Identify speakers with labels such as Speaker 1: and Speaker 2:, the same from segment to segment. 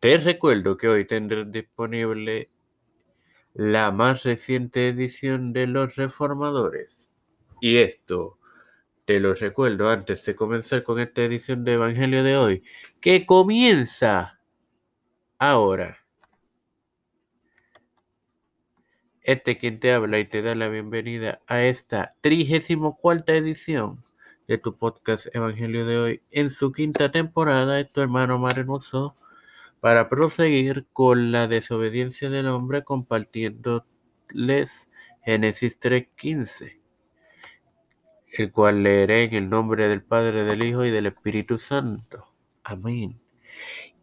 Speaker 1: Te recuerdo que hoy tendrás disponible la más reciente edición de Los Reformadores. Y esto te lo recuerdo antes de comenzar con esta edición de Evangelio de hoy, que comienza ahora. Este quien te habla y te da la bienvenida a esta trigésimo cuarta edición de tu podcast Evangelio de hoy en su quinta temporada. Es tu hermano Mario para proseguir con la desobediencia del hombre compartiéndoles Génesis 3.15, el cual leeré en el nombre del Padre, del Hijo y del Espíritu Santo. Amén.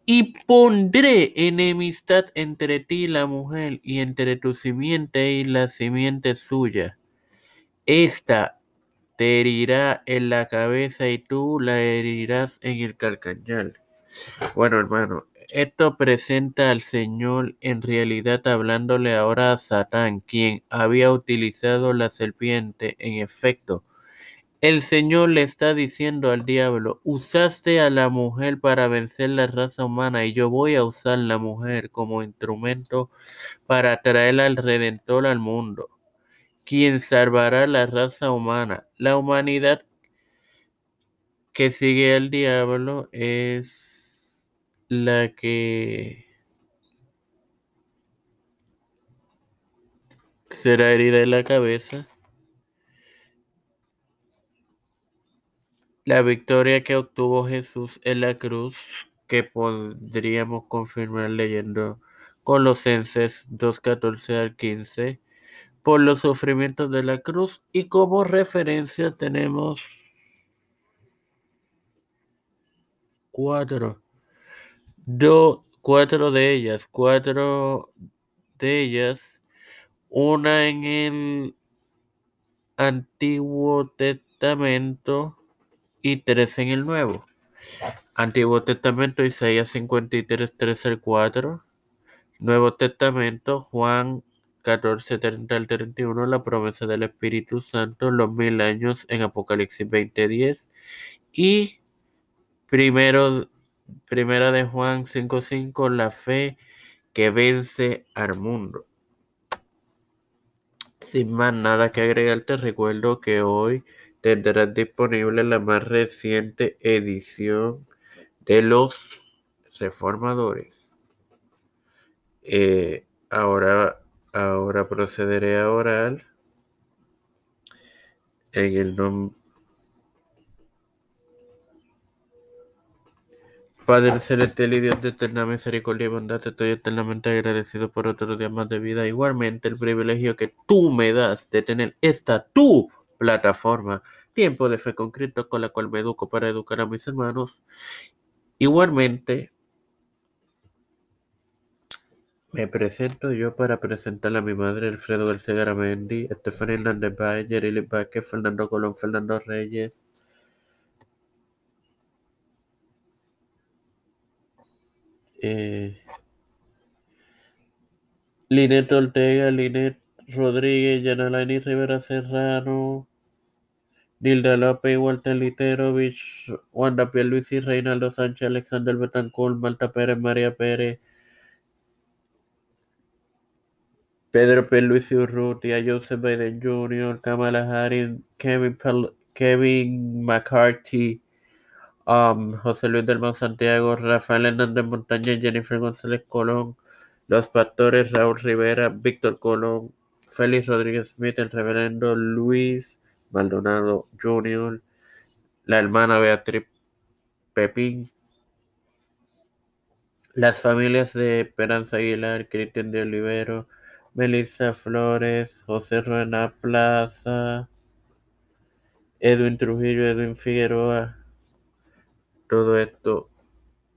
Speaker 1: Y pondré enemistad entre ti la mujer, y entre tu simiente y la simiente suya. Esta te herirá en la cabeza y tú la herirás en el carcañal. Bueno, hermano, esto presenta al Señor en realidad hablándole ahora a Satán, quien había utilizado la serpiente. En efecto, el Señor le está diciendo al diablo, usaste a la mujer para vencer la raza humana y yo voy a usar la mujer como instrumento para traer al Redentor al mundo, quien salvará la raza humana. La humanidad que sigue al diablo es la que será herida en la cabeza. La victoria que obtuvo Jesús en la cruz, que podríamos confirmar leyendo Colosenses 2.14 al 15, por los sufrimientos de la cruz y como referencia tenemos cuatro cuatro de ellas, cuatro de ellas, una en el Antiguo Testamento y tres en el Nuevo. Antiguo Testamento, Isaías 53, 3 al 4. Nuevo Testamento, Juan 14, 30 al 31, la promesa del Espíritu Santo, los mil años en Apocalipsis 20, 10. Y primero Primera de Juan 5:5, la fe que vence al mundo. Sin más nada que agregar, te recuerdo que hoy tendrás disponible la más reciente edición de los reformadores. Eh, ahora, ahora procederé a orar en el nombre Padre celestial y Dios de eterna misericordia y bondad, te estoy eternamente agradecido por otro día más de vida. Igualmente el privilegio que tú me das de tener esta tu plataforma, Tiempo de Fe con Cristo, con la cual me educo para educar a mis hermanos. Igualmente, me presento yo para presentar a mi madre, Alfredo García Garamendi, Estefania Hernández Bayer, Jerry Vázquez, Fernando Colón, Fernando Reyes, eh, Linet Ortega, Linet Rodríguez, Yanalaini Rivera Serrano, Nilda López, Walter Literovich, Wanda y Reinaldo Sánchez, Alexander Betancourt, Malta Pérez, María Pérez, Pedro Pierluisi Urrutia, Joseph Biden Jr., Kamala Harris, Kevin McCarthy, Um, José Luis del Monte Santiago, Rafael Hernández Montaña, Jennifer González Colón, Los Pastores, Raúl Rivera, Víctor Colón, Félix Rodríguez Smith, el reverendo Luis Maldonado Jr., la hermana Beatriz Pepín, las familias de Esperanza Aguilar, Cristian de Olivero, Melissa Flores, José Ruena Plaza, Edwin Trujillo, Edwin Figueroa, todo esto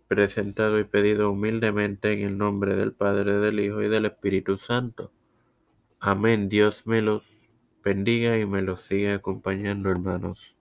Speaker 1: presentado y pedido humildemente en el nombre del Padre, del Hijo y del Espíritu Santo. Amén. Dios me los bendiga y me los siga acompañando, hermanos.